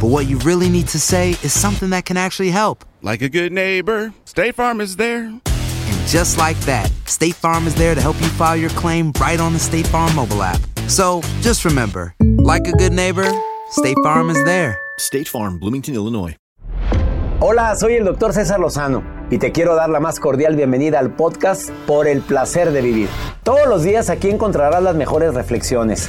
but what you really need to say is something that can actually help. Like a good neighbor, State Farm is there. And just like that, State Farm is there to help you file your claim right on the State Farm mobile app. So just remember, like a good neighbor, State Farm is there. State Farm, Bloomington, Illinois. Hola, soy el doctor César Lozano y te quiero dar la más cordial bienvenida al podcast Por el placer de vivir. Todos los días aquí encontrarás las mejores reflexiones,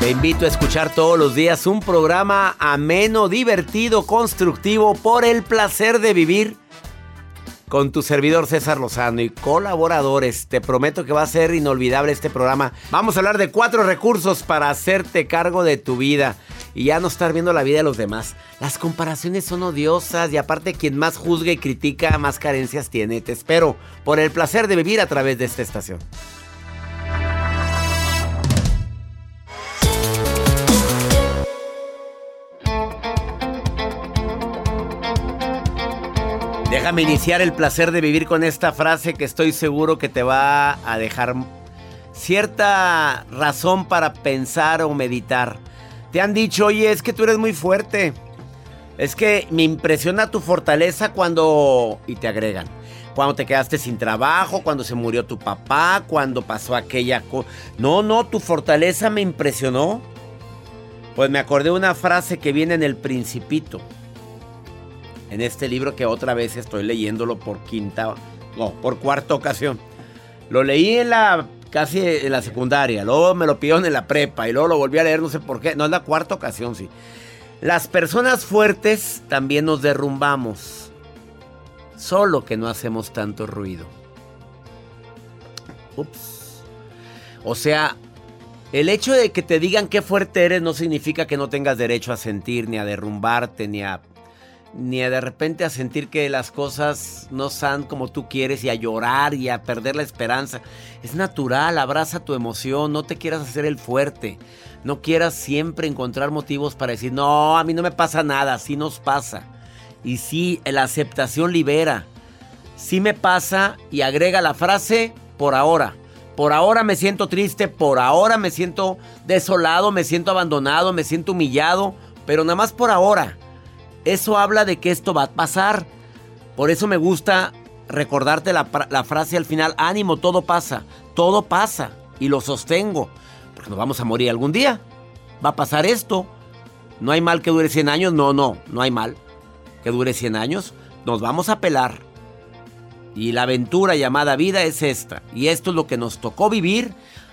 Te invito a escuchar todos los días un programa ameno, divertido, constructivo por el placer de vivir con tu servidor César Lozano y colaboradores. Te prometo que va a ser inolvidable este programa. Vamos a hablar de cuatro recursos para hacerte cargo de tu vida y ya no estar viendo la vida de los demás. Las comparaciones son odiosas y aparte quien más juzga y critica más carencias tiene. Te espero por el placer de vivir a través de esta estación. Déjame iniciar el placer de vivir con esta frase que estoy seguro que te va a dejar cierta razón para pensar o meditar. Te han dicho, oye, es que tú eres muy fuerte. Es que me impresiona tu fortaleza cuando... Y te agregan. Cuando te quedaste sin trabajo, cuando se murió tu papá, cuando pasó aquella cosa. No, no, tu fortaleza me impresionó. Pues me acordé una frase que viene en el Principito en este libro que otra vez estoy leyéndolo por quinta, no, por cuarta ocasión. Lo leí en la casi en la secundaria, luego me lo pidieron en la prepa y luego lo volví a leer, no sé por qué, no es la cuarta ocasión, sí. Las personas fuertes también nos derrumbamos, solo que no hacemos tanto ruido. Ups. O sea, el hecho de que te digan qué fuerte eres no significa que no tengas derecho a sentir, ni a derrumbarte, ni a ni de repente a sentir que las cosas no son como tú quieres y a llorar y a perder la esperanza. Es natural, abraza tu emoción, no te quieras hacer el fuerte. No quieras siempre encontrar motivos para decir, no, a mí no me pasa nada, así nos pasa. Y sí, la aceptación libera. Sí me pasa y agrega la frase por ahora. Por ahora me siento triste, por ahora me siento desolado, me siento abandonado, me siento humillado, pero nada más por ahora. Eso habla de que esto va a pasar. Por eso me gusta recordarte la, frase al final, ánimo, todo pasa, todo pasa. Y lo sostengo, porque nos vamos a morir algún día. Va a pasar esto. No hay mal que dure 100 años, no, no, no hay mal que dure 100 años. Nos vamos a pelar. Y la aventura llamada vida es esta. Y esto es lo que nos tocó vivir.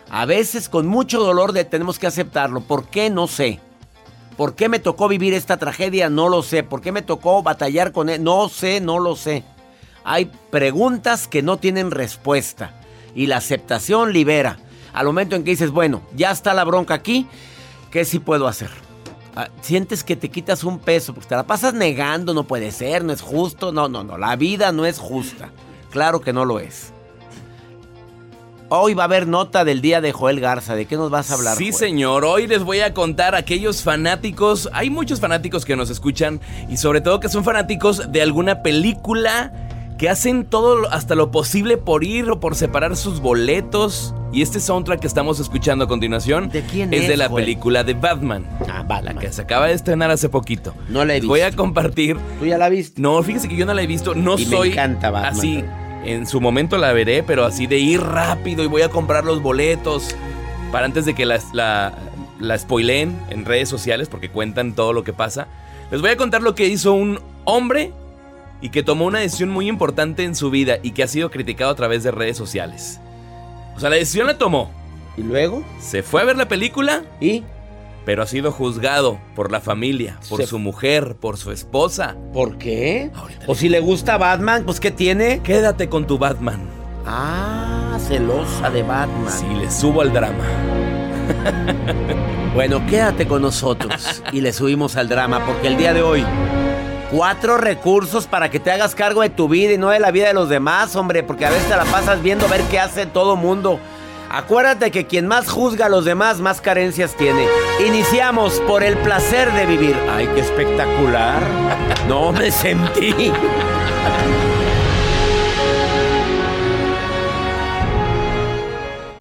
A veces con mucho dolor de, tenemos que aceptarlo. ¿Por qué? No sé. ¿Por qué me tocó vivir esta tragedia? No lo sé. ¿Por qué me tocó batallar con él? No sé, no lo sé. Hay preguntas que no tienen respuesta. Y la aceptación libera. Al momento en que dices, bueno, ya está la bronca aquí, ¿qué sí puedo hacer? Ah, Sientes que te quitas un peso, porque te la pasas negando, no puede ser, no es justo. No, no, no, la vida no es justa. Claro que no lo es. Hoy va a haber nota del día de Joel Garza. ¿De qué nos vas a hablar? Sí, Joel? señor. Hoy les voy a contar a aquellos fanáticos. Hay muchos fanáticos que nos escuchan y sobre todo que son fanáticos de alguna película que hacen todo hasta lo posible por ir o por separar sus boletos. Y este soundtrack que estamos escuchando a continuación ¿De quién es es, de la Joel? película de Batman. Ah, La Batman. que se acaba de estrenar hace poquito. No la he Les Voy a visto. compartir. ¿Tú ya la viste? No, fíjese que yo no la he visto. No Y me soy encanta Batman. así. En su momento la veré, pero así de ir rápido y voy a comprar los boletos para antes de que la, la, la spoileen en redes sociales porque cuentan todo lo que pasa. Les voy a contar lo que hizo un hombre y que tomó una decisión muy importante en su vida y que ha sido criticado a través de redes sociales. O sea, la decisión la tomó. ¿Y luego? Se fue a ver la película, ¿Y? Pero ha sido juzgado por la familia, por Se- su mujer, por su esposa. ¿Por qué? Ahorita O si le gusta Batman, pues ¿qué tiene? Quédate con tu Batman. Ah, celosa de Batman. Si le subo al drama. Bueno, quédate con nosotros y le subimos al drama porque el día de hoy cuatro recursos para que te hagas cargo de tu vida y no de la vida de los demás, hombre, porque a veces te la pasas viendo ver qué hace todo mundo. Acuérdate que quien más juzga a los demás, más carencias tiene. Iniciamos por el placer de vivir. ¡Ay, qué espectacular! No me sentí.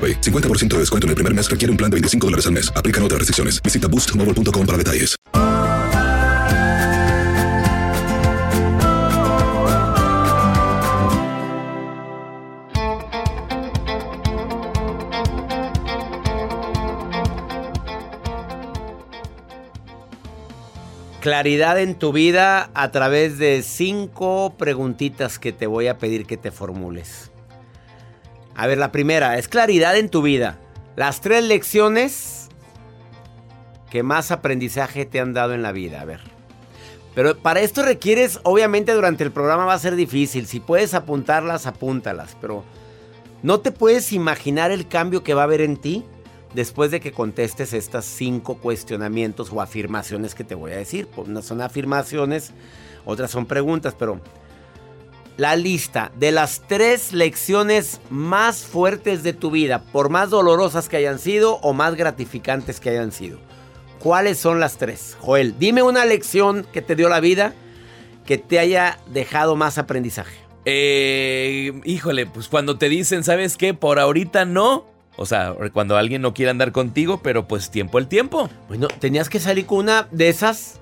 AroPay. 50% de descuento en el primer mes requiere un plan de 25 dólares al mes. Aplican otras restricciones. Visita boostmobile.com para detalles. Claridad en tu vida a través de cinco preguntitas que te voy a pedir que te formules. A ver, la primera es claridad en tu vida. Las tres lecciones que más aprendizaje te han dado en la vida. A ver. Pero para esto requieres, obviamente durante el programa va a ser difícil. Si puedes apuntarlas, apúntalas. Pero no te puedes imaginar el cambio que va a haber en ti después de que contestes estas cinco cuestionamientos o afirmaciones que te voy a decir. Pues, Unas son afirmaciones, otras son preguntas, pero la lista de las tres lecciones más fuertes de tu vida, por más dolorosas que hayan sido o más gratificantes que hayan sido. ¿Cuáles son las tres? Joel, dime una lección que te dio la vida que te haya dejado más aprendizaje. Eh, híjole, pues cuando te dicen, ¿sabes qué? Por ahorita no. O sea, cuando alguien no quiere andar contigo, pero pues tiempo el tiempo. Bueno, tenías que salir con una de esas.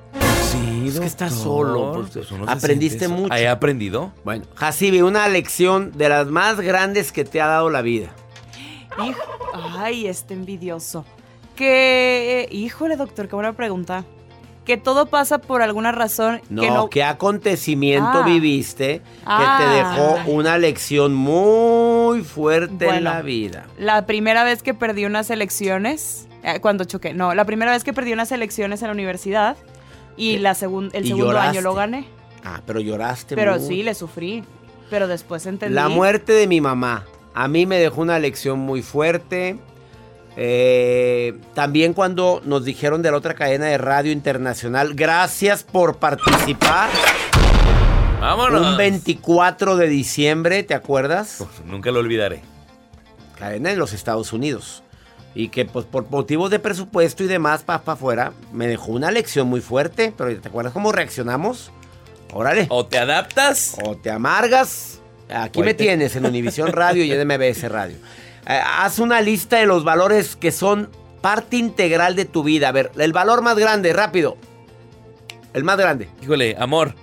Es que estás solo, pues, Pues se aprendiste siente eso. mucho. He aprendido. Bueno, Hasibi, una lección de las más grandes que te ha dado la vida. Hijo- Ay, este envidioso. Que, híjole, doctor, qué buena pregunta. Que todo pasa por alguna razón No, que no. ¿qué acontecimiento Ah. viviste Ah. que te dejó una lección muy fuerte en la vida? La primera vez que perdí unas elecciones, eh, cuando choqué, no, la primera vez que perdí unas elecciones en la universidad y la segun- el y segundo lloraste. año lo gané. Ah, pero lloraste Pero mucho. sí, le sufrí. Pero después entendí. La muerte de mi mamá a mí me dejó una lección muy fuerte. Eh, también cuando nos dijeron de la otra cadena de radio internacional, gracias por participar. Vámonos. Un 24 de diciembre, ¿te acuerdas? Uf, nunca lo olvidaré. Cadena en los Estados Unidos. Y que pues por motivos de presupuesto y demás, para afuera, me dejó una lección muy fuerte. Pero ¿te acuerdas cómo reaccionamos? Órale. O te adaptas. O te amargas. Aquí me tienes en Univisión Radio y en MBS Radio. Eh, haz una lista de los valores que son parte integral de tu vida. A ver, el valor más grande, rápido. El más grande. Híjole, amor.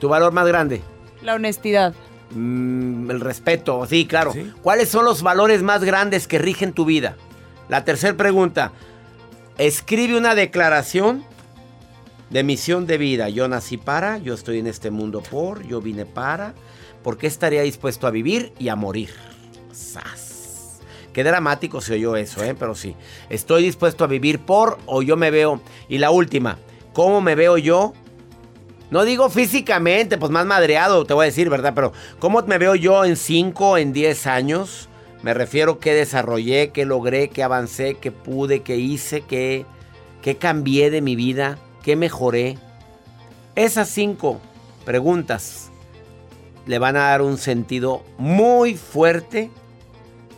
Tu valor más grande. La honestidad. Mm, el respeto, sí, claro. ¿Cuáles son los valores más grandes que rigen tu vida? La tercera pregunta. Escribe una declaración de misión de vida. Yo nací para, yo estoy en este mundo por, yo vine para. ¿Por qué estaría dispuesto a vivir y a morir? ¡Sas! Qué dramático se oyó eso, ¿eh? Pero sí. Estoy dispuesto a vivir por o yo me veo. Y la última, ¿cómo me veo yo no digo físicamente, pues más madreado, te voy a decir, ¿verdad? Pero ¿cómo me veo yo en 5, en 10 años? Me refiero qué desarrollé, qué logré, qué avancé, qué pude, qué hice, qué, qué cambié de mi vida, qué mejoré. Esas cinco preguntas le van a dar un sentido muy fuerte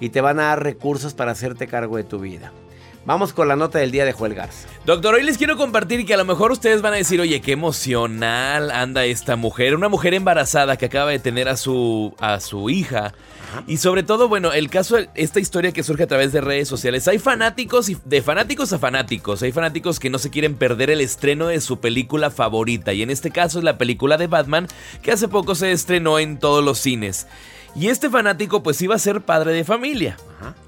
y te van a dar recursos para hacerte cargo de tu vida. Vamos con la nota del día de Joel Garza. Doctor, hoy les quiero compartir que a lo mejor ustedes van a decir, oye, qué emocional anda esta mujer, una mujer embarazada que acaba de tener a su, a su hija. Y sobre todo, bueno, el caso, esta historia que surge a través de redes sociales, hay fanáticos y de fanáticos a fanáticos, hay fanáticos que no se quieren perder el estreno de su película favorita, y en este caso es la película de Batman, que hace poco se estrenó en todos los cines. Y este fanático pues iba a ser padre de familia.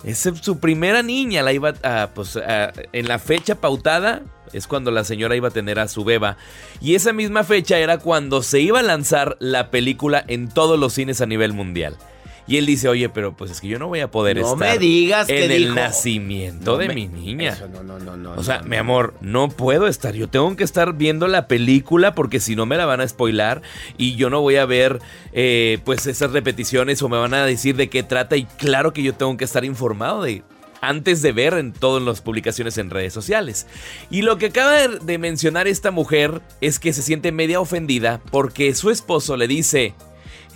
Es su primera niña, la iba a, pues a- en la fecha pautada es cuando la señora iba a tener a su beba. Y esa misma fecha era cuando se iba a lanzar la película en todos los cines a nivel mundial. Y él dice, oye, pero pues es que yo no voy a poder No estar me digas en que el dijo. nacimiento No de me- mi niña. Eso, no, no, no, no. O sea, no, mi amor, no puedo estar. Yo tengo que estar viendo la película porque si no me la van a spoilar y yo no voy a ver eh, pues esas repeticiones o me van a decir de qué trata y claro que yo tengo que estar informado de antes de ver en todas las publicaciones en redes sociales. Y lo que acaba de mencionar esta mujer es que se siente media ofendida porque su esposo le dice,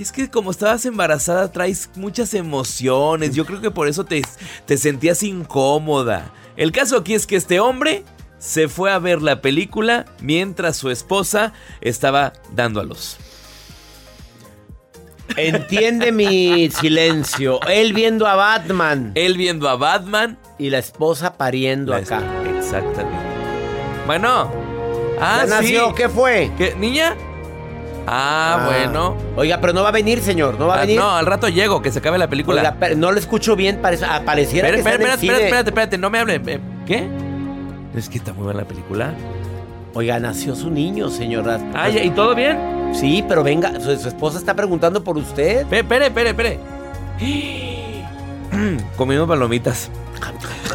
es que como estabas embarazada traes muchas emociones. Yo creo que por eso te, te sentías incómoda. El caso aquí es que este hombre se fue a ver la película mientras su esposa estaba dando a luz. Entiende mi silencio. Él viendo a Batman. Él viendo a Batman. Y la esposa pariendo La acá. Exactamente. Bueno. Ah, ¿Ya nació? ¿Qué fue? ¿Qué, ¿Niña? Ah, bueno. Oiga, pero no va a venir, señor. No va a Ah, venir. no, al rato llego, que se acabe la película. Oiga, pero no lo escucho bien. Parece, ah, pareciera Espera, que espera, espera, cine. espérate, espérate, no me hable. Eh, ¿Qué? Es que está muy buena la película. Oiga, nació su niño, señora. Ah, ¿y todo bien? Sí, pero venga, su, su esposa está preguntando por usted. Espere, espere, espere. Comiendo palomitas.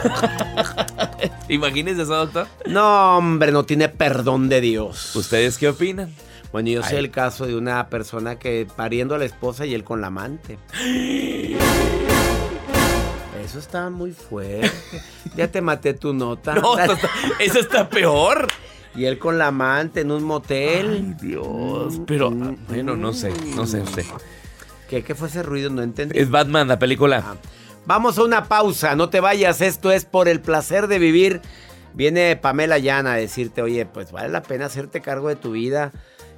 Imagínese eso, doctor. No, hombre, no tiene perdón de Dios. ¿Ustedes qué opinan? Bueno, yo sé Ay. el caso de una persona que pariendo a la esposa y él con la amante. Eso está muy fuerte. Ya te maté tu nota. No, eso está, eso está peor. Y él con la amante en un motel. Dios, pero ah, bueno, no sé, no sé usted. ¿Qué, qué fue ese ruido? No entendí. Es Batman, la película. Ah, Vamos a una pausa, no te vayas, esto es por el placer de vivir. Viene Pamela Llana a decirte, oye, pues vale la pena hacerte cargo de tu vida.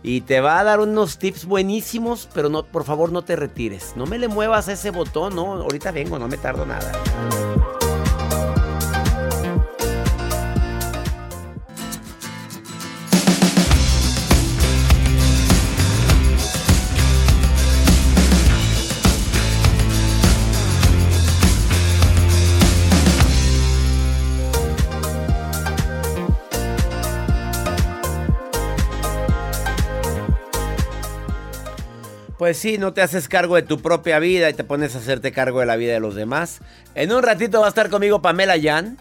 Y te va a dar unos tips buenísimos, pero no, por favor no te retires. No me le muevas ese botón, no, ahorita vengo, no me tardo nada. Pues sí, no te haces cargo de tu propia vida y te pones a hacerte cargo de la vida de los demás. En un ratito va a estar conmigo Pamela Yan,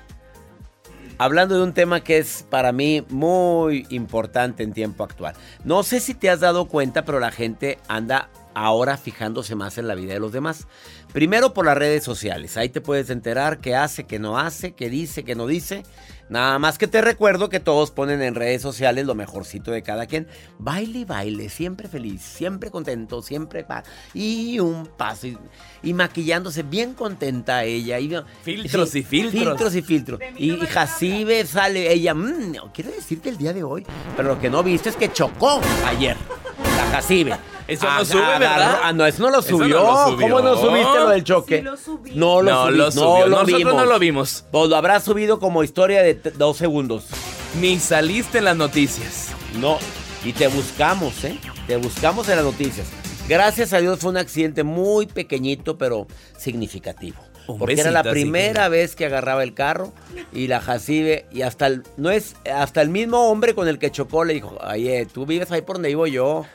hablando de un tema que es para mí muy importante en tiempo actual. No sé si te has dado cuenta, pero la gente anda ahora fijándose más en la vida de los demás. Primero por las redes sociales, ahí te puedes enterar qué hace, qué no hace, qué dice, qué no dice. Nada más que te recuerdo que todos ponen en redes sociales lo mejorcito de cada quien. Baile y baile, siempre feliz, siempre contento, siempre pa y un paso. Y, y maquillándose bien contenta ella. Y, Filtros y filtros. Filtros y filtros. Y, y Jacibe sale ella. "Mm, quiero decirte el día de hoy. Pero lo que no viste es que chocó ayer. La Jacibe. Eso no Ah, sube, agarró- ¿verdad? Ah, no, eso no lo no subió. lo subió. ¿Cómo no subiste lo del choque? Sí lo subí. No lo, No subí- lo subió. Nosotros vimos. no lo vimos. Pues lo habrá subido como historia de dos segundos. Ni saliste en las noticias. No. Y te buscamos, ¿eh? Te buscamos en las noticias. Gracias a Dios fue un accidente muy pequeñito, pero significativo. Un Porque era la primera vez que agarraba el carro y la Jacibe y hasta el no es hasta el mismo hombre con el que chocó le dijo, "Oye, tú vives ahí por donde vivo yo.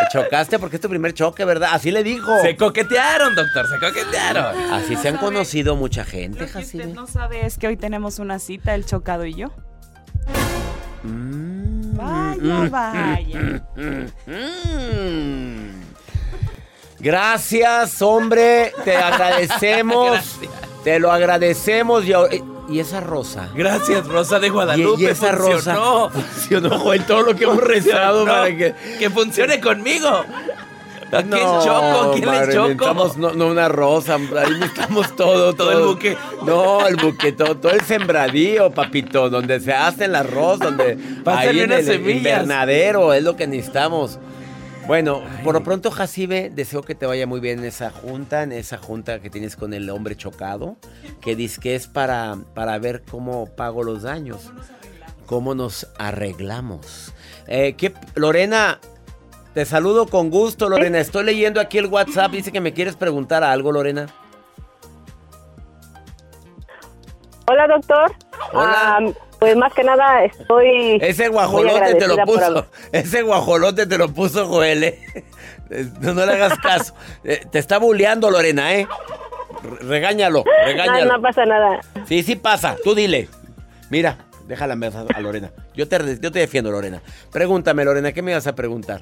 Te chocaste porque es tu primer choque, ¿verdad?" Así le dijo. Se coquetearon, doctor, se coquetearon. Así se han sabe. conocido mucha gente, Lo que usted no sabe es que hoy tenemos una cita, el chocado y yo. Mm. Vaya, vaya. Mm. Gracias, hombre. Te agradecemos. Gracias. Te lo agradecemos. Y, ahora- y esa rosa. Gracias, Rosa de Guadalupe. y esa rosa. funcionó. Funcionó, Joel, todo lo que hemos rezado Funcionó. para que. Que funcione conmigo. ¿A quién No, choco? ¿A quién madre, le choco? necesitamos no, no una rosa, ahí necesitamos todo, Todo el buque. No, el buque, todo, todo el sembradío, papito, donde se hace el arroz, donde Pásale ahí en el semillas. invernadero es lo que necesitamos. Bueno, por lo pronto, Jacibe, deseo que te vaya muy bien en esa junta, en esa junta que tienes con el hombre chocado, que dice que es para, para ver cómo pago los daños, cómo nos arreglamos. Eh, ¿qué- Lorena, te saludo con gusto, Lorena. Estoy leyendo aquí el WhatsApp, dice que me quieres preguntar algo, Lorena. Hola, doctor. Hola. Pues más que nada estoy. Ese guajolote te lo por puso. Ese guajolote te lo puso Joel, ¿eh? No, no le hagas caso. Eh, Te está bulleando, Lorena, ¿eh? Re- Regáñalo, No, pasa nada. Sí, sí pasa. Tú dile. Mira, déjala mesa a Lorena. Yo te, yo te defiendo, Lorena. Pregúntame, Lorena, ¿qué me vas a preguntar?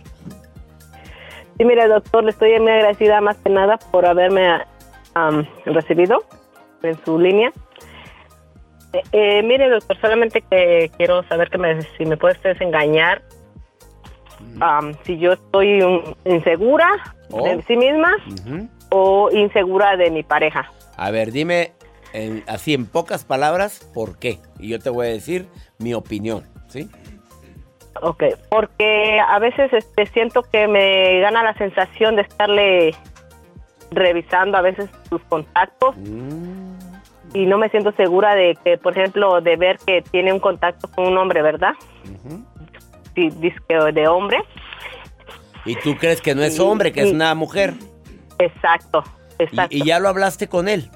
Sí, mire, doctor, le estoy muy agradecida más que nada por haberme am, recibido en su línea. Eh, mire, doctor, solamente que quiero saber que me, si me puede usted engañar. am, si yo estoy um, insegura Oh. de sí misma o insegura de mi pareja. A ver, dime en- así en pocas palabras por qué. Y yo te voy a decir mi opinión, ¿sí? Ok, porque a veces este, siento que me gana la sensación de estarle revisando a veces sus contactos Mm. Y no me siento segura de que, por ejemplo, de ver que tiene un contacto con un hombre, ¿verdad? Dice que de hombre. Y tú crees que no es hombre, que es una mujer. Exacto, Y, exacto. y ya lo hablaste con él.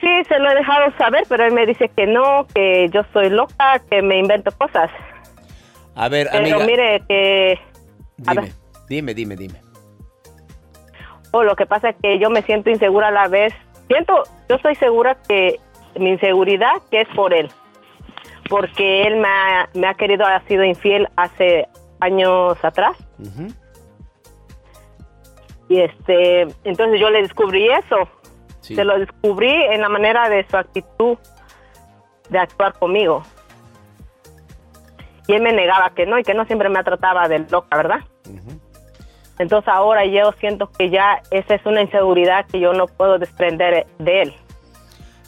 Sí, se lo he dejado saber, pero él me dice que no, que yo soy loca, que me invento cosas. A ver, Pero amiga. mire que... a dime, ver. dime, dime, dime. Lo que pasa es que yo me siento insegura a la vez. Siento, yo estoy segura que mi inseguridad que es por él. Porque él me ha, me ha querido, ha sido infiel hace años atrás. Y este, entonces yo le descubrí eso. Sí. Se lo descubrí en la manera de su actitud de actuar conmigo. Y él me negaba que no, y que no siempre me trataba de loca, ¿verdad? Ujú. Entonces ahora yo siento que ya esa es una inseguridad que yo no puedo desprender de él.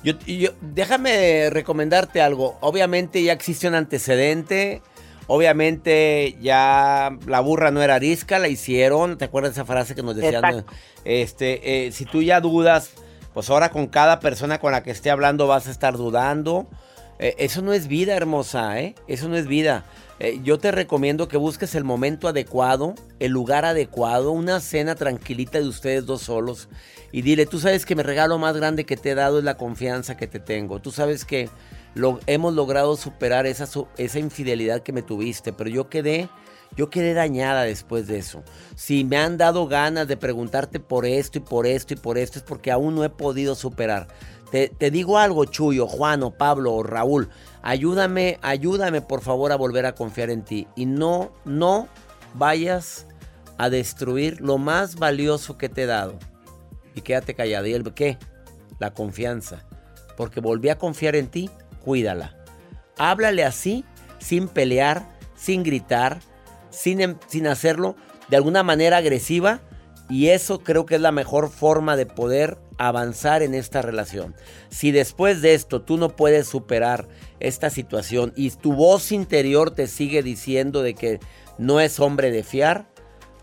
Yo, yo- déjame recomendarte algo. Obviamente ya existe un antecedente. Obviamente ya la burra no era arisca, la hicieron. ¿Te acuerdas de esa frase que nos decían? Exacto. Este, eh, si tú ya dudas, pues ahora con cada persona con la que esté hablando vas a estar dudando. Eh, eso no es vida, hermosa, ¿eh? Eso no es vida. Eh, yo te recomiendo que busques el momento adecuado, el lugar adecuado, una cena tranquilita de ustedes dos solos y dile, tú sabes que mi regalo más grande que te he dado es la confianza que te tengo. Tú sabes que lo, hemos logrado superar esa, esa infidelidad que me tuviste, pero yo quedé, yo quedé dañada después de eso. Si me han dado ganas de preguntarte por esto y por esto y por esto, es porque aún no he podido superar. Te, digo algo, Chuyo, Juan o Pablo o Raúl, ayúdame, ayúdame por favor a volver a confiar en ti. Y no, no vayas a destruir lo más valioso que te he dado. Y quédate callado. ¿Y el qué? La confianza. Porque volví a confiar en ti, cuídala. Háblale así, sin pelear, sin gritar, sin, em, sin hacerlo de alguna manera agresiva. Y eso creo que es la mejor forma de poder avanzar en esta relación. Si después de esto tú no puedes superar esta situación y tu voz interior te sigue diciendo de que no es hombre de fiar,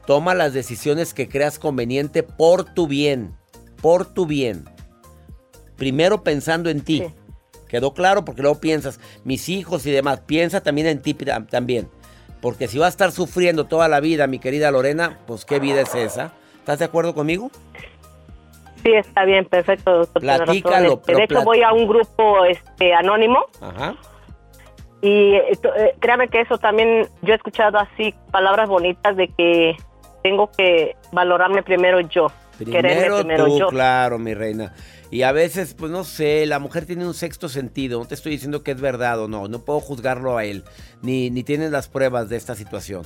toma las decisiones que creas conveniente por tu bien, por tu bien. Primero pensando en ti. ¿Quedó claro? Porque luego piensas, mis hijos y demás, piensa también en ti también. Porque si va a estar sufriendo toda la vida, mi querida Lorena, pues qué vida es esa. ¿Estás de acuerdo conmigo? Sí, está bien, perfecto, doctor. Platícalo. Este, de hecho, voy a un grupo este, anónimo. Ajá. Y eh, créame que eso también, yo he escuchado así palabras bonitas de que tengo que valorarme primero yo. Primero, primero tú, claro, mi reina. Y a veces, pues no sé, la mujer tiene un sexto sentido. No te estoy diciendo que es verdad o no. No puedo juzgarlo a él. Ni, ni tienes las pruebas de esta situación.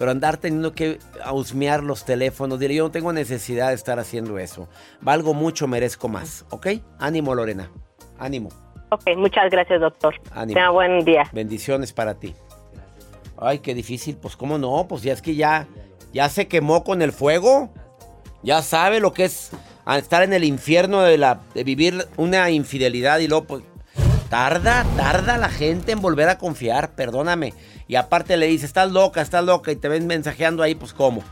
Pero andar teniendo que husmear los teléfonos, diré, yo no tengo necesidad de estar haciendo eso. Valgo mucho, merezco más. ¿Ok? Ánimo, Lorena. Ánimo. Ok, muchas gracias, doctor. Ánimo. Tenga buen día. Bendiciones para ti. Ay, qué difícil. Pues, ¿cómo no? Pues ya es que ya, ya se quemó con el fuego. Ya sabe lo que es estar en el infierno de, la, de vivir una infidelidad y luego, pues, tarda, tarda la gente en volver a confiar, perdóname. Y aparte le dice, estás loca, estás loca y te ven mensajeando ahí, pues cómo.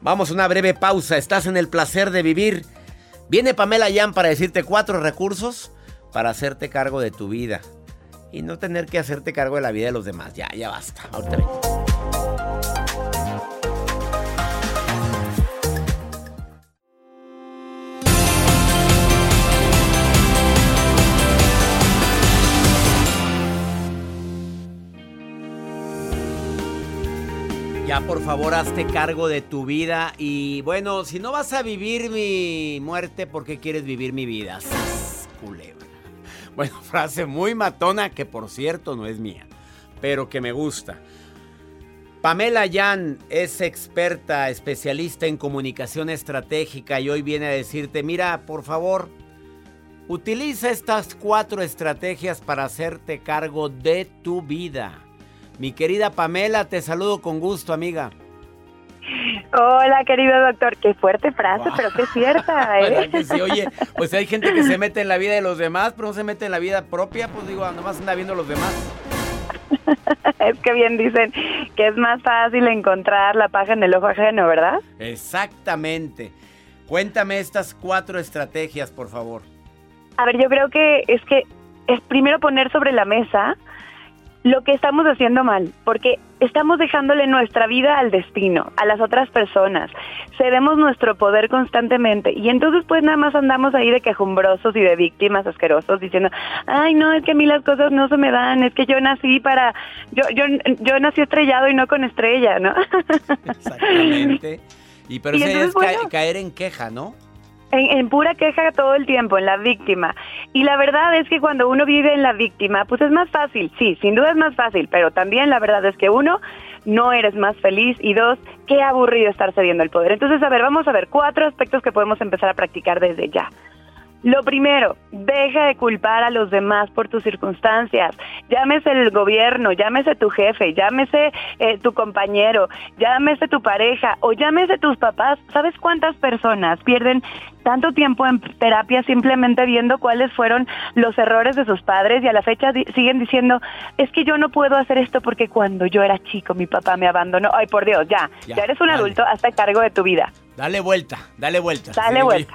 Vamos a una breve pausa, estás en el placer de vivir. Viene Pamela Yan para decirte cuatro recursos para hacerte cargo de tu vida. Y no tener que hacerte cargo de la vida de los demás. Ya, ya basta. Ahorita Ya por favor hazte cargo de tu vida y bueno, si no vas a vivir mi muerte, ¿por qué quieres vivir mi vida? Culebra. Bueno, frase muy matona que por cierto no es mía, pero que me gusta. Pamela Yan es experta, especialista en comunicación estratégica y hoy viene a decirte, mira, por favor, utiliza estas cuatro estrategias para hacerte cargo de tu vida. Mi querida Pamela, te saludo con gusto, amiga. Hola, querido doctor. Qué fuerte frase, pero qué cierta, ¿eh? Oye, pues hay gente que se mete en la vida de los demás, pero no se mete en la vida propia, pues digo, nomás anda viendo los demás. es que bien dicen que es más fácil encontrar la paja en el ojo ajeno, ¿verdad? Exactamente. Cuéntame estas cuatro estrategias, por favor. A ver, yo creo que es que es primero poner sobre la mesa lo que estamos haciendo mal, porque estamos dejándole nuestra vida al destino, a las otras personas, cedemos nuestro poder constantemente y entonces pues nada más andamos ahí de quejumbrosos y de víctimas asquerosos diciendo, ay no, es que a mí las cosas no se me dan, es que yo nací para, yo, yo, yo nací estrellado y no con estrella, ¿no? Exactamente. Y pero es caer en queja, ¿no? En, pura queja todo el tiempo, en la víctima. Y la verdad es que cuando uno vive en la víctima, pues es más fácil, sí, sin duda es más fácil, pero también la verdad es que uno, no eres más feliz y dos, qué aburrido estar cediendo el poder. Entonces, a ver, vamos a ver cuatro aspectos que podemos empezar a practicar desde ya. Lo primero, deja de culpar a los demás por tus circunstancias. Llámese el gobierno, llámese tu jefe, llámese eh, tu compañero, llámese tu pareja o llámese tus papás. ¿Sabes cuántas personas pierden tanto tiempo en terapia simplemente viendo cuáles fueron los errores de sus padres y a la fecha siguen diciendo, es que yo no puedo hacer esto porque cuando yo era chico mi papá me abandonó. Ay, por Dios, ya, ya, eres un adulto, hasta cargo de tu vida. Dale vuelta, dale vuelta. Dale vuelta.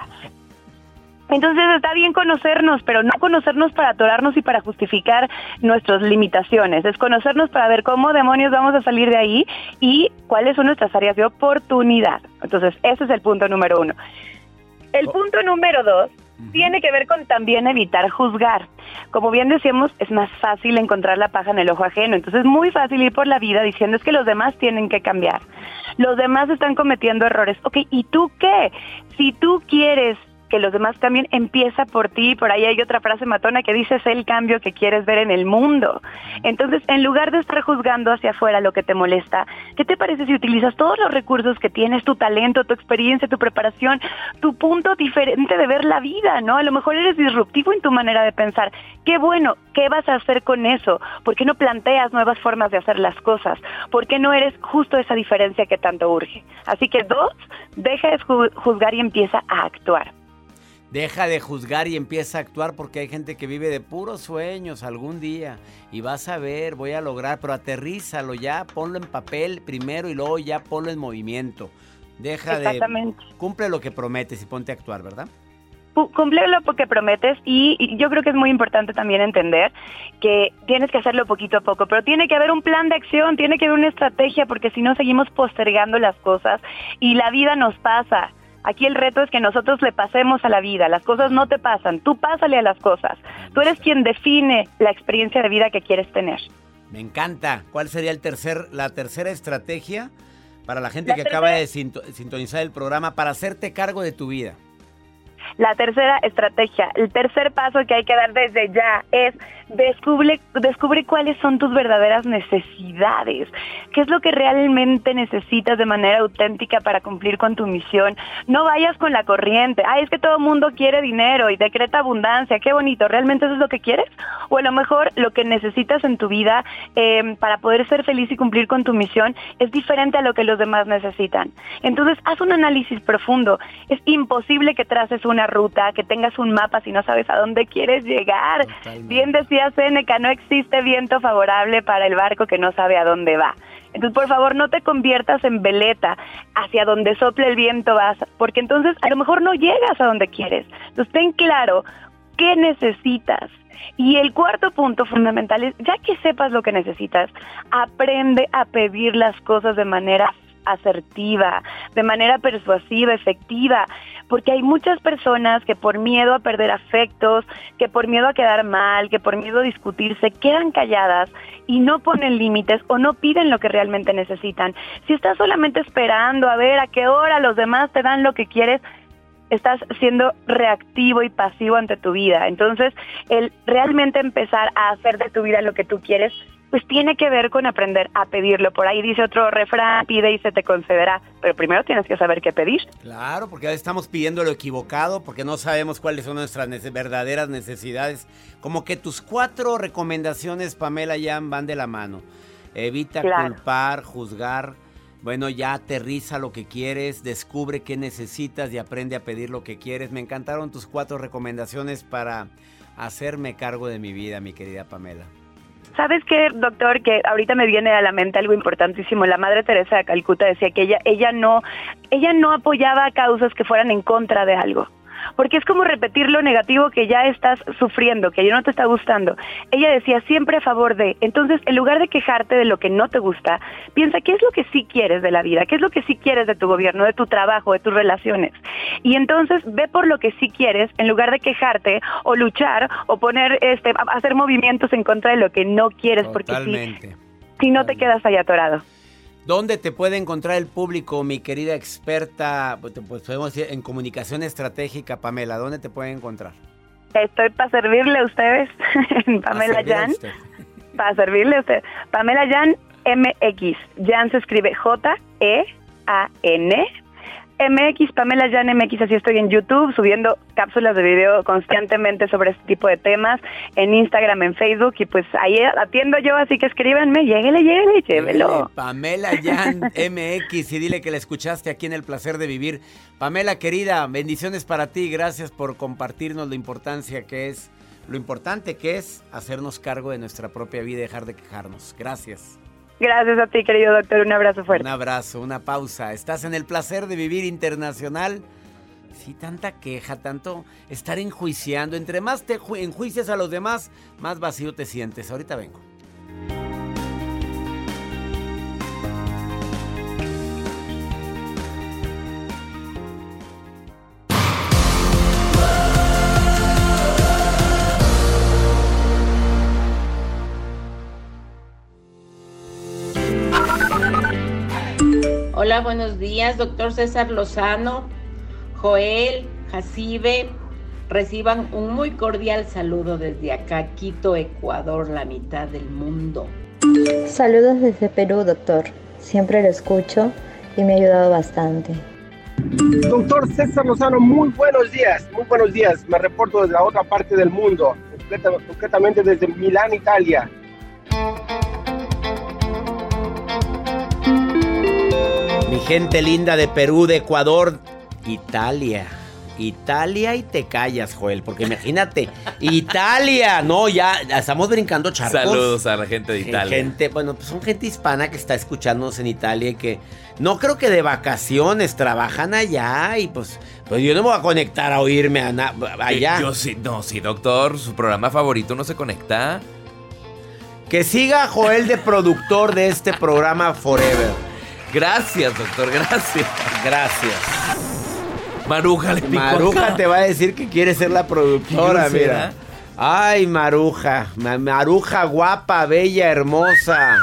Entonces está bien conocernos, pero no conocernos para atorarnos y para justificar nuestras limitaciones. Es conocernos para ver cómo demonios vamos a salir de ahí y cuáles son nuestras áreas de oportunidad. Entonces, ese es el punto número uno. El punto número dos tiene que ver con también evitar juzgar. Como bien decíamos, es más fácil encontrar la paja en el ojo ajeno. Entonces es muy fácil ir por la vida diciendo es que los demás tienen que cambiar. Los demás están cometiendo errores. Ok, ¿y tú qué? Si tú quieres que los demás cambien, empieza por ti. Por ahí hay otra frase matona que dice, sé el cambio que quieres ver en el mundo. Entonces, en lugar de estar juzgando hacia afuera lo que te molesta, ¿qué te parece si utilizas todos los recursos que tienes, tu talento, tu experiencia, tu preparación, tu punto diferente de ver la vida, ¿no? A lo mejor eres disruptivo en tu manera de pensar. Qué bueno, ¿qué vas a hacer con eso? ¿Por qué no planteas nuevas formas de hacer las cosas? ¿Por qué no eres justo esa diferencia que tanto urge? Así que dos, deja de juzgar y empieza a actuar. Deja de juzgar y empieza a actuar porque hay gente que vive de puros sueños algún día y vas a ver, voy a lograr, pero aterrízalo ya, ponlo en papel primero y luego ya ponlo en movimiento. Deja de cumple lo que prometes y ponte a actuar, ¿verdad? cumple lo que prometes y, yo creo que es muy importante también entender que tienes que hacerlo poquito a poco, pero tiene que haber un plan de acción, tiene que haber una estrategia porque si no seguimos postergando las cosas y la vida nos pasa. Aquí el reto es que nosotros le pasemos a la vida, las cosas no te pasan, tú pásale a las cosas. Tú eres quien define la experiencia de vida que quieres tener. Me encanta. ¿Cuál sería el tercer, la tercera estrategia para la gente que acaba de sintonizar el programa para hacerte cargo de tu vida? La tercera estrategia, el tercer paso que hay que dar desde ya es descubre, descubre cuáles son tus verdaderas necesidades, qué es lo que realmente necesitas de manera auténtica para cumplir con tu misión. No vayas con la corriente, ay, es que todo el mundo quiere dinero y decreta abundancia, qué bonito, ¿realmente eso es lo que quieres? O a lo mejor lo que necesitas en tu vida em, para poder ser feliz y cumplir con tu misión es diferente a lo que los demás necesitan. Entonces, haz un análisis profundo. Es imposible que traces una ruta, que tengas un mapa si no sabes a dónde quieres llegar. Bien decía Seneca, no existe viento favorable para el barco que no sabe a dónde va. Entonces, por favor, no te conviertas en veleta hacia donde sople el viento vas, porque entonces a lo mejor no llegas a donde quieres. Entonces, ten claro qué necesitas. Y el cuarto punto fundamental es, ya que sepas lo que necesitas, aprende a pedir las cosas de manera asertiva, de manera persuasiva, efectiva, porque hay muchas personas que por miedo a perder afectos, que por miedo a quedar mal, que por miedo a discutir, se quedan calladas y no ponen límites o no piden lo que realmente necesitan. Si estás solamente esperando a ver a qué hora los demás te dan lo que quieres, estás siendo reactivo y pasivo ante tu vida. Entonces, el realmente empezar a hacer de tu vida lo que tú quieres pues tiene que ver con aprender a pedirlo. Por ahí dice otro refrán, pide y se te concederá, pero primero tienes que saber qué pedir. Claro, porque estamos pidiendo lo equivocado, porque no sabemos cuáles son nuestras verdaderas necesidades. Como que tus cuatro recomendaciones, Pamela, ya van de la mano. Evita culpar, juzgar. Bueno, ya aterriza lo que quieres, descubre qué necesitas y aprende a pedir lo que quieres. Me encantaron tus cuatro recomendaciones para hacerme cargo de mi vida, mi querida Pamela. ¿Sabes qué, doctor? Que ahorita me viene a la mente algo importantísimo. La Madre Teresa de Calcuta decía que ella, ella no, ella no apoyaba causas que fueran en contra de algo porque es como repetir lo negativo que ya estás sufriendo, que ya no te está gustando. Ella decía siempre a favor de, entonces en lugar de quejarte de lo que no te gusta, piensa qué es lo que sí quieres de la vida, qué es lo que sí quieres de tu gobierno, de tu trabajo, de tus relaciones. Y entonces ve por lo que sí quieres en lugar de quejarte o luchar o poner este hacer movimientos en contra de lo que no quieres porque si no te quedas ahí atorado. ¿Dónde te puede encontrar el público, mi querida experta, pues, pues podemos decir, en comunicación estratégica, Pamela? ¿Dónde te pueden encontrar? Estoy para servirle a ustedes, Pamela Jan. Para servirle a usted. Pamela Jan MX. Jan se escribe J-E-A-N MX, Pamela Jan MX, así estoy en YouTube subiendo cápsulas de video constantemente sobre este tipo de temas, en Instagram, en Facebook, y pues ahí atiendo yo, así que escríbanme, lléguele, lléguele, llévelo. Pamela Jan MX, y dile que la escuchaste aquí en El Placer de Vivir. Pamela, querida, bendiciones para ti, gracias por compartirnos la importancia que es, lo importante que es hacernos cargo de nuestra propia vida y dejar de quejarnos. Gracias. Gracias a ti, querido doctor. Un abrazo fuerte. Un abrazo, una pausa. Estás en el placer de vivir internacional. Sí, tanta queja, tanto estar enjuiciando. Entre más te enjuicias a los demás, más vacío te sientes. Ahorita vengo. Hola, buenos días, doctor César Lozano, Joel, Jacibe. Reciban un muy cordial saludo desde acá, Quito, Ecuador, la mitad del mundo. Saludos desde Perú, doctor. Siempre lo escucho y me ha ayudado bastante. Doctor César Lozano, muy buenos días, muy buenos días. Me reporto desde la otra parte del mundo, concretamente desde Milán, Italia. Mi gente linda de Perú, de Ecuador, Italia. Italia y te callas, Joel, porque imagínate, Italia, no, ya, estamos brincando charcos. Saludos a la gente de Italia. Gente, bueno, pues son gente hispana que está escuchándonos en Italia y que no creo que de vacaciones trabajan allá y pues, pues yo no me voy a conectar a oírme a na- allá. Eh, Yo sí, no, sí, doctor, su programa favorito no se conecta. Que siga Joel de productor de este programa Forever. Gracias, doctor, gracias. Gracias. Maruja le picó Maruja acá. te va a decir que quiere ser la productora, mira. Ay, Maruja. Ma- Maruja guapa, bella, hermosa.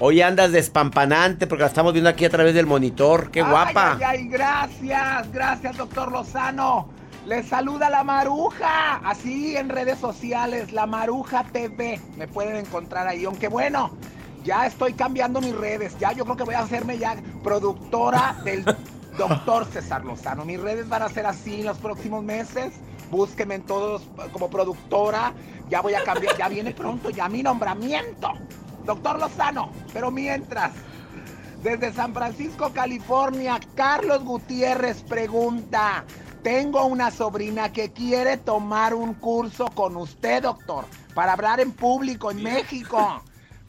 Hoy andas despampanante porque la estamos viendo aquí a través del monitor. Qué guapa. Ay, ay, ay, gracias, gracias, doctor Lozano. Les saluda la Maruja, así en redes sociales, la Maruja TV. Me pueden encontrar ahí, aunque bueno, ya estoy cambiando mis redes. Ya yo creo que voy a hacerme ya productora del doctor César Lozano. Mis redes van a ser así en los próximos meses. Búsqueme en todos como productora. Ya voy a cambiar, ya viene pronto ya mi nombramiento. Doctor Lozano, pero mientras, desde San Francisco, California, Carlos Gutiérrez pregunta, tengo una sobrina que quiere tomar un curso con usted, doctor, para hablar en público en México.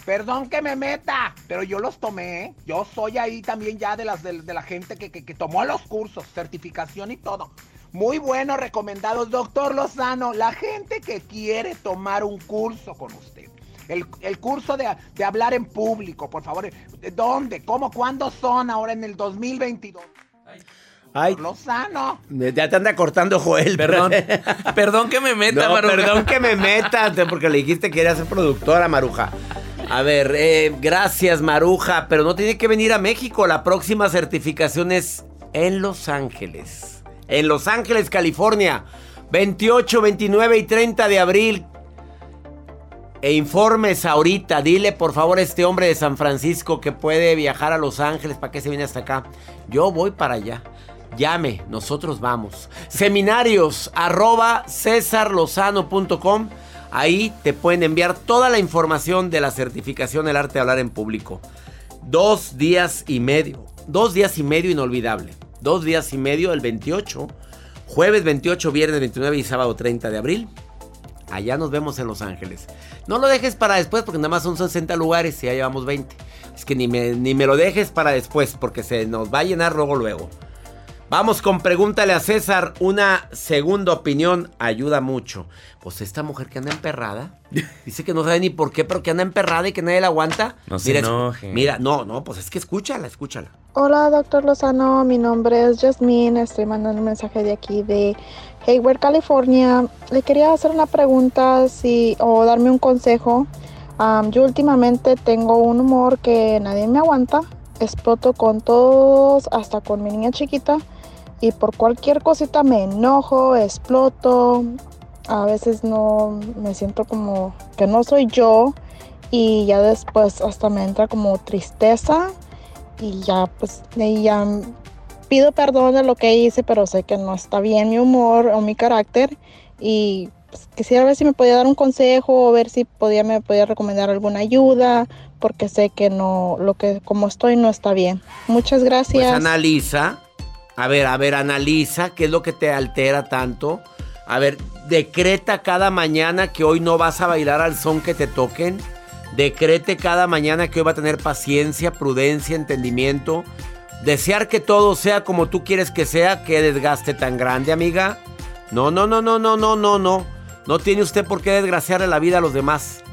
Perdón que me meta, pero yo los tomé. ¿eh? Yo soy ahí también ya de, las, de, de la gente que, que- que tomó los cursos, certificación y todo. Muy buenos, recomendados. Doctor Lozano, la gente que quiere tomar un curso con usted. El, el curso de, de hablar en público, por favor. ¿De ¿Dónde? ¿Cómo? ¿Cuándo son ahora en el 2022? Ay, Lozano. ya te anda cortando Joel. Perdón. Perdón que me meta, No, Maruja. perdón que me meta, porque le dijiste que quería ser productora, Maruja. A ver, eh, gracias, Maruja, pero no tiene que venir a México. La próxima certificación es en Los Ángeles. En Los Ángeles, California. 28, 29 y 30 de abril. E informes ahorita. Dile por favor a este hombre de San Francisco que puede viajar a Los Ángeles. ¿Para qué se viene hasta acá? Yo voy para allá. Llame, nosotros vamos. Seminarios arroba. Ahí te pueden enviar toda la información de la certificación del arte de hablar en público. Dos días y medio. Dos días y medio inolvidable. Dos días y medio el 28. Jueves 28, viernes 29 y sábado 30 de abril. Allá nos vemos en Los Ángeles. No lo dejes para después porque nada más son 60 lugares y ya llevamos 20. Es que ni me, ni me lo dejes para después porque se nos va a llenar luego luego. Vamos con pregúntale a César. Una segunda opinión ayuda mucho. Pues esta mujer que anda emperrada. Dice que no sabe ni por qué, pero que anda emperrada y que nadie la aguanta. No se mira, enoje. Mira, no, no, pues es que escúchala, escúchala. Hola, doctor Lozano. Mi nombre es Jasmine. Estoy mandando un mensaje de aquí de Hayward, California. Le quería hacer una pregunta si, o darme un consejo. Yo últimamente tengo un humor que nadie me aguanta. Exploto con todos, hasta con mi niña chiquita. Y por cualquier cosita me enojo, exploto. A veces no me siento como que no soy yo. Y ya después hasta me entra como tristeza y ya pues ahí ya pido perdón de lo que hice, pero sé que no está bien mi humor o mi carácter y pues, quisiera ver si me podía dar un consejo o ver si podía me podía recomendar alguna ayuda porque sé que no lo que como estoy no está bien. Muchas gracias. Pues analiza. A ver, a ver, analiza qué es lo que te altera tanto. A ver, decreta cada mañana que hoy no vas a bailar al son que te toquen. Decrete cada mañana que hoy va a tener paciencia, prudencia, entendimiento. Desear que todo sea como tú quieres que sea. Qué desgaste tan grande, amiga. No, no, no, no, no, no, no, no. No tiene usted por qué desgraciarle la vida a los demás.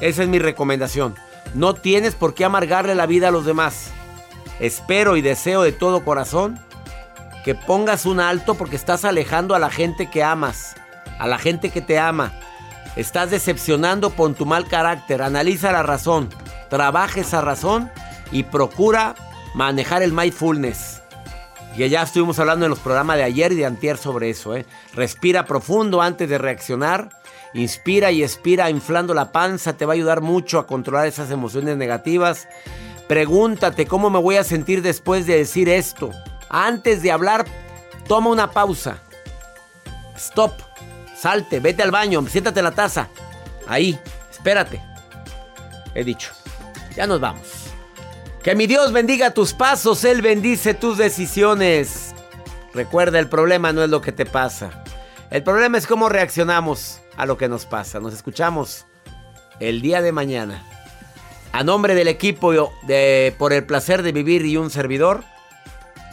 Esa es mi recomendación. No tienes por qué amargarle la vida a los demás. Espero y deseo de todo corazón que pongas un alto porque estás alejando a la gente que amas, a la gente que te ama. Estás decepcionando por tu mal carácter. Analiza la razón, trabaja esa razón y procura manejar el mindfulness. Que ya estuvimos hablando en los programas de ayer y de antier sobre eso. ¿eh? Respira profundo antes de reaccionar. Inspira y expira inflando la panza. Te va a ayudar mucho a controlar esas emociones negativas. Pregúntate cómo me voy a sentir después de decir esto. Antes de hablar, toma una pausa. Stop. Salte, vete al baño, siéntate en la taza. Ahí, espérate. He dicho. Ya nos vamos. Que mi Dios bendiga tus pasos, Él bendice tus decisiones. Recuerda, el problema no es lo que te pasa. El problema es cómo reaccionamos a lo que nos pasa. Nos escuchamos el día de mañana. A nombre del equipo de Por el placer de vivir y un servidor,